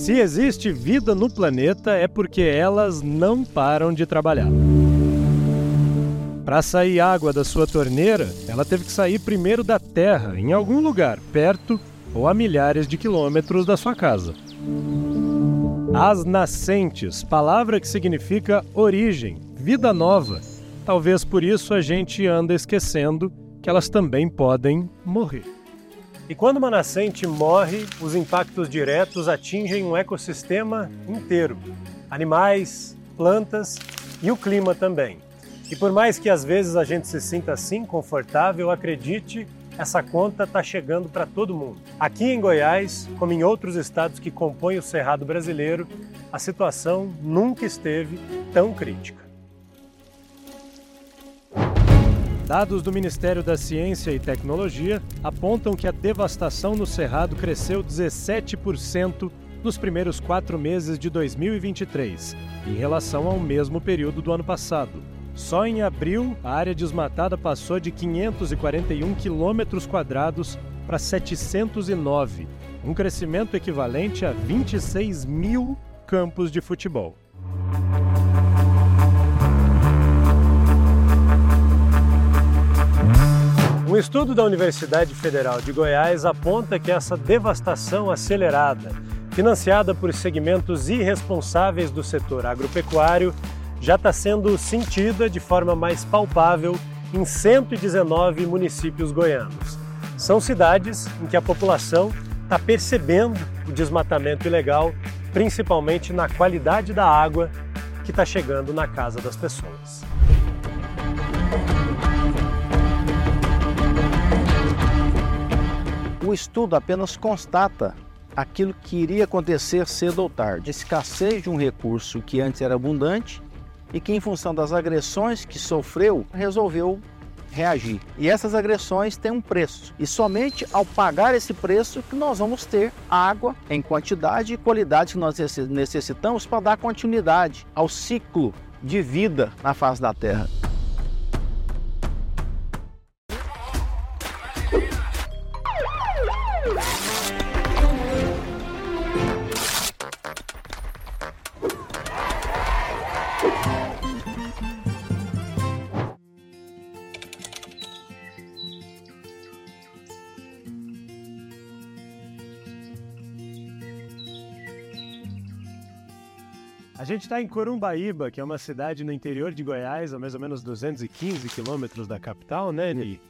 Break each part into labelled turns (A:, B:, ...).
A: Se existe vida no planeta é porque elas não param de trabalhar. Para sair água da sua torneira, ela teve que sair primeiro da terra, em algum lugar perto ou a milhares de quilômetros da sua casa. As nascentes, palavra que significa origem, vida nova. Talvez por isso a gente anda esquecendo que elas também podem morrer. E quando uma nascente morre, os impactos diretos atingem um ecossistema inteiro: animais, plantas e o clima também. E por mais que às vezes a gente se sinta assim confortável, acredite, essa conta está chegando para todo mundo. Aqui em Goiás, como em outros estados que compõem o Cerrado brasileiro, a situação nunca esteve tão crítica. Dados do Ministério da Ciência e Tecnologia apontam que a devastação no Cerrado cresceu 17% nos primeiros quatro meses de 2023, em relação ao mesmo período do ano passado. Só em abril, a área desmatada passou de 541 quilômetros quadrados para 709, um crescimento equivalente a 26 mil campos de futebol. Um estudo da Universidade Federal de Goiás aponta que essa devastação acelerada, financiada por segmentos irresponsáveis do setor agropecuário, já está sendo sentida de forma mais palpável em 119 municípios goianos. São cidades em que a população está percebendo o desmatamento ilegal, principalmente na qualidade da água que está chegando na casa das pessoas.
B: O estudo apenas constata aquilo que iria acontecer cedo ou tarde. Escassez de um recurso que antes era abundante e que, em função das agressões que sofreu, resolveu reagir. E essas agressões têm um preço. E somente ao pagar esse preço que nós vamos ter água em quantidade e qualidade que nós necessitamos para dar continuidade ao ciclo de vida na face da Terra.
A: Gente está em Corumbaíba, que é uma cidade no interior de Goiás, a mais ou menos 215 quilômetros da capital, né, Ni?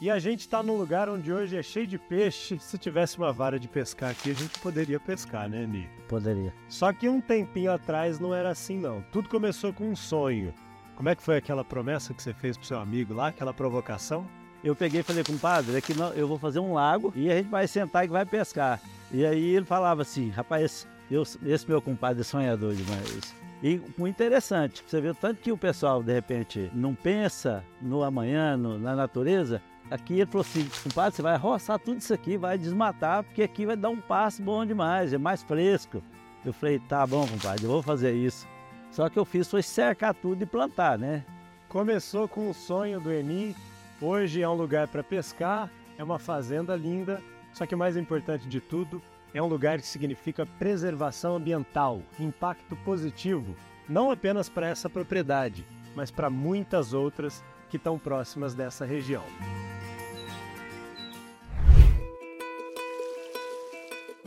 A: E a gente está num lugar onde hoje é cheio de peixe. Se tivesse uma vara de pescar aqui, a gente poderia pescar, né, Ni?
B: Poderia.
A: Só que um tempinho atrás não era assim, não. Tudo começou com um sonho. Como é que foi aquela promessa que você fez pro seu amigo lá, aquela provocação?
C: Eu peguei e falei, compadre, aqui eu vou fazer um lago e a gente vai sentar e vai pescar. E aí ele falava assim, rapaz, eu, esse meu compadre é sonhador demais. E muito interessante, você vê tanto que o pessoal, de repente, não pensa no amanhã, no, na natureza. Aqui ele falou assim, compadre, você vai roçar tudo isso aqui, vai desmatar, porque aqui vai dar um passo bom demais, é mais fresco. Eu falei, tá bom, compadre, eu vou fazer isso. Só que eu fiz foi cercar tudo e plantar, né?
A: Começou com o sonho do Eni, hoje é um lugar para pescar, é uma fazenda linda, só que o mais importante de tudo, é um lugar que significa preservação ambiental, impacto positivo, não apenas para essa propriedade, mas para muitas outras que estão próximas dessa região.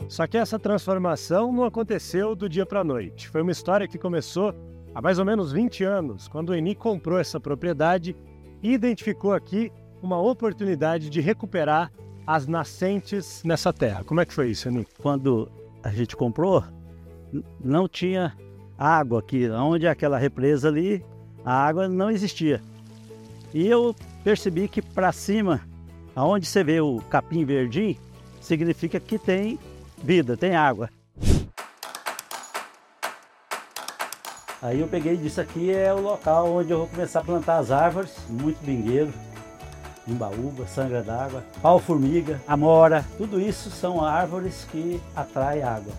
A: Só que essa transformação não aconteceu do dia para a noite. Foi uma história que começou há mais ou menos 20 anos, quando o Eni comprou essa propriedade e identificou aqui uma oportunidade de recuperar as nascentes nessa terra. Como é que foi isso, Eni?
C: Quando a gente comprou, não tinha água aqui. Onde é aquela represa ali, a água não existia. E eu percebi que para cima, aonde você vê o capim verdinho, significa que tem vida, tem água. Aí eu peguei disse aqui é o local onde eu vou começar a plantar as árvores, muito bingueiro, imbaúba, sangra d'água, pau-formiga, amora, tudo isso são árvores que atraem água.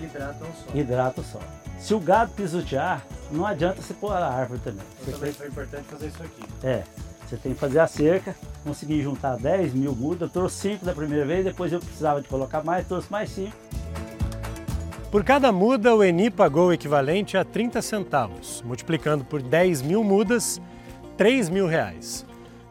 A: Hidratam o solo.
C: Hidratam o solo. Se o gado pisotear, não adianta você pôr a árvore também.
A: Então, também foi importante fazer isso aqui.
C: É, você tem que fazer a cerca, consegui juntar 10 mil mudas, eu trouxe 5 da primeira vez, depois eu precisava de colocar mais, trouxe mais 5.
A: Por cada muda, o Eni pagou o equivalente a 30 centavos, multiplicando por 10 mil mudas, 3 mil reais.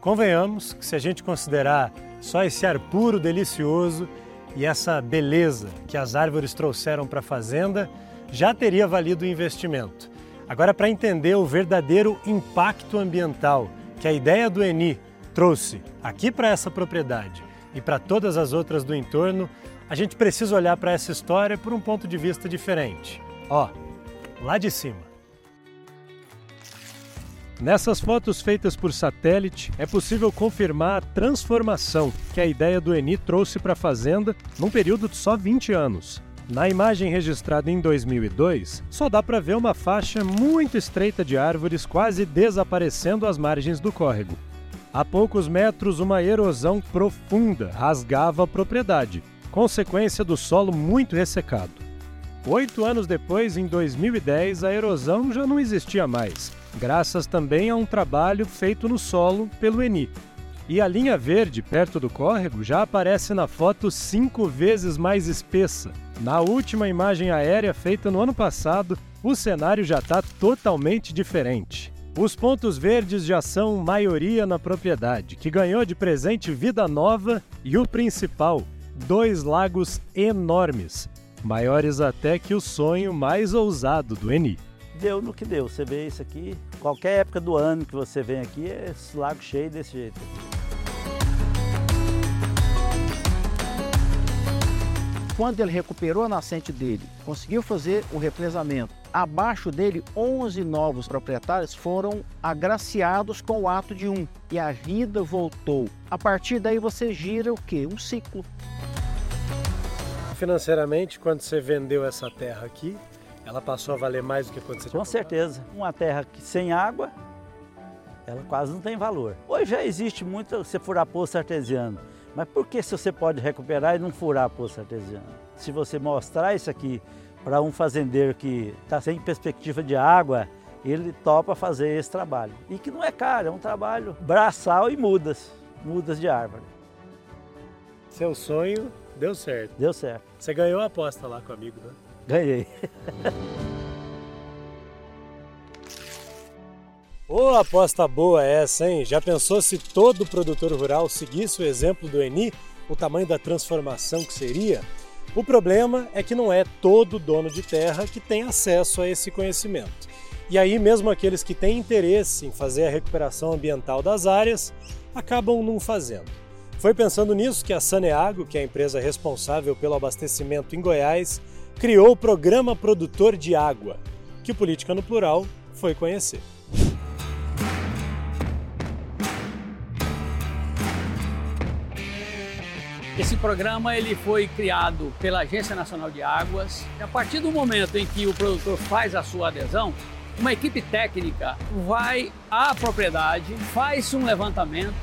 A: Convenhamos que se a gente considerar só esse ar puro, delicioso e essa beleza que as árvores trouxeram para a fazenda, já teria valido o investimento. Agora, para entender o verdadeiro impacto ambiental que a ideia do Eni trouxe aqui para essa propriedade e para todas as outras do entorno, a gente precisa olhar para essa história por um ponto de vista diferente. Ó, lá de cima. Nessas fotos feitas por satélite, é possível confirmar a transformação que a ideia do Eni trouxe para a fazenda num período de só 20 anos. Na imagem registrada em 2002, só dá para ver uma faixa muito estreita de árvores quase desaparecendo às margens do córrego. A poucos metros, uma erosão profunda rasgava a propriedade, consequência do solo muito ressecado. Oito anos depois, em 2010, a erosão já não existia mais graças também a um trabalho feito no solo pelo Eni. E a linha verde perto do córrego já aparece na foto cinco vezes mais espessa. Na última imagem aérea feita no ano passado, o cenário já está totalmente diferente. Os pontos verdes já são maioria na propriedade, que ganhou de presente vida nova e o principal, dois lagos enormes, maiores até que o sonho mais ousado do Eni
C: deu no que deu. Você vê isso aqui, qualquer época do ano que você vem aqui, é esse lago cheio desse jeito.
B: Quando ele recuperou a nascente dele, conseguiu fazer o represamento, abaixo dele 11 novos proprietários foram agraciados com o ato de um e a vida voltou. A partir daí você gira o quê? Um ciclo.
A: Financeiramente, quando você vendeu essa terra aqui, ela passou a valer mais do que quando você
C: Com certeza. Uma terra que sem água, ela quase não tem valor. Hoje já existe muito você furar poço artesiano. Mas por que se você pode recuperar e não furar poço artesiano? Se você mostrar isso aqui para um fazendeiro que está sem perspectiva de água, ele topa fazer esse trabalho. E que não é caro, é um trabalho braçal e mudas, mudas de árvore.
A: Seu sonho deu certo.
C: Deu certo.
A: Você ganhou a aposta lá com o amigo, né?
C: Ganhei.
A: Ô, oh, aposta boa essa, hein? Já pensou se todo produtor rural seguisse o exemplo do Eni, o tamanho da transformação que seria? O problema é que não é todo dono de terra que tem acesso a esse conhecimento. E aí, mesmo aqueles que têm interesse em fazer a recuperação ambiental das áreas, acabam não fazendo. Foi pensando nisso que a Saneago, que é a empresa responsável pelo abastecimento em Goiás, criou o Programa Produtor de Água, que o Política no Plural foi conhecer.
D: Esse programa ele foi criado pela Agência Nacional de Águas. A partir do momento em que o produtor faz a sua adesão, uma equipe técnica vai à propriedade, faz um levantamento,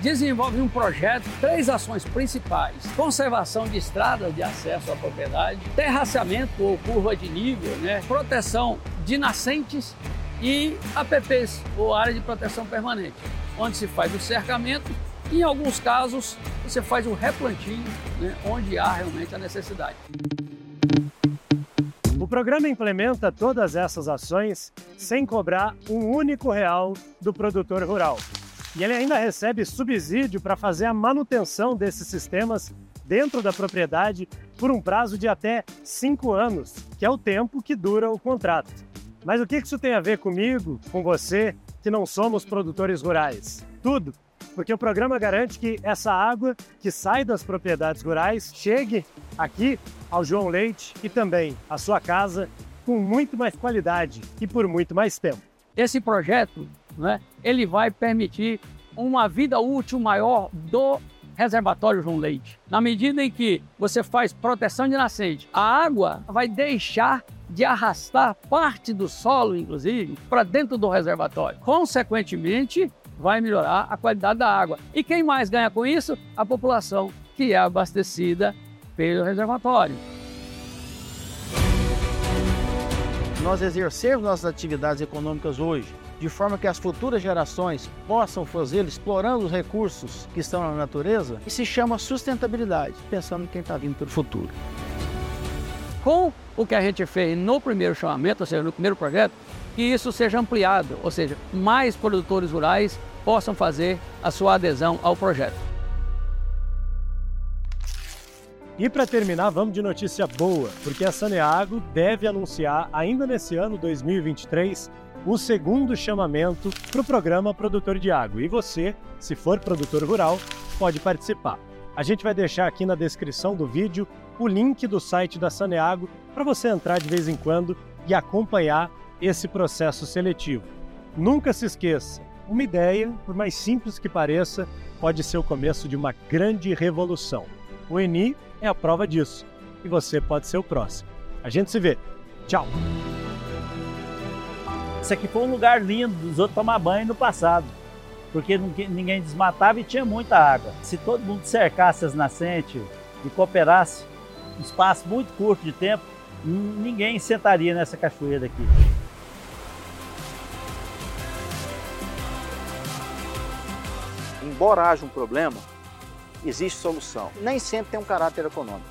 D: desenvolve um projeto, três ações principais: conservação de estradas de acesso à propriedade, terraceamento ou curva de nível, né? proteção de nascentes e APPs, ou área de proteção permanente, onde se faz o cercamento e, em alguns casos, você faz o replantio, né? onde há realmente a necessidade.
A: O programa implementa todas essas ações sem cobrar um único real do produtor rural. E ele ainda recebe subsídio para fazer a manutenção desses sistemas dentro da propriedade por um prazo de até cinco anos, que é o tempo que dura o contrato. Mas o que isso tem a ver comigo, com você, que não somos produtores rurais? Tudo! Porque o programa garante que essa água que sai das propriedades rurais chegue aqui ao João Leite e também à sua casa com muito mais qualidade e por muito mais tempo.
D: Esse projeto né, ele vai permitir uma vida útil maior do reservatório João Leite. Na medida em que você faz proteção de nascente, a água vai deixar de arrastar parte do solo, inclusive, para dentro do reservatório. Consequentemente, vai melhorar a qualidade da água. E quem mais ganha com isso? A população que é abastecida pelo reservatório.
B: Nós exercermos nossas atividades econômicas hoje de forma que as futuras gerações possam fazê-lo explorando os recursos que estão na natureza, e se chama sustentabilidade, pensando em quem está vindo pelo futuro.
D: com o que a gente fez no primeiro chamamento, ou seja, no primeiro projeto, que isso seja ampliado, ou seja, mais produtores rurais possam fazer a sua adesão ao projeto.
A: E para terminar, vamos de notícia boa, porque a Saneago deve anunciar ainda nesse ano 2023 o segundo chamamento para o programa Produtor de Água. E você, se for produtor rural, pode participar. A gente vai deixar aqui na descrição do vídeo o link do site da Saneago para você entrar de vez em quando e acompanhar esse processo seletivo. Nunca se esqueça, uma ideia, por mais simples que pareça, pode ser o começo de uma grande revolução. O Eni é a prova disso e você pode ser o próximo. A gente se vê. Tchau!
C: Isso aqui foi um lugar lindo dos outros tomar banho no passado, porque ninguém desmatava e tinha muita água. Se todo mundo cercasse as nascentes e cooperasse, um espaço muito curto de tempo, ninguém sentaria nessa cachoeira aqui.
B: Embora haja um problema, existe solução. Nem sempre tem um caráter econômico.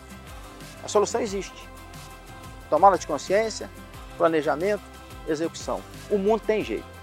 B: A solução existe. Tomada de consciência, planejamento, execução. O mundo tem jeito.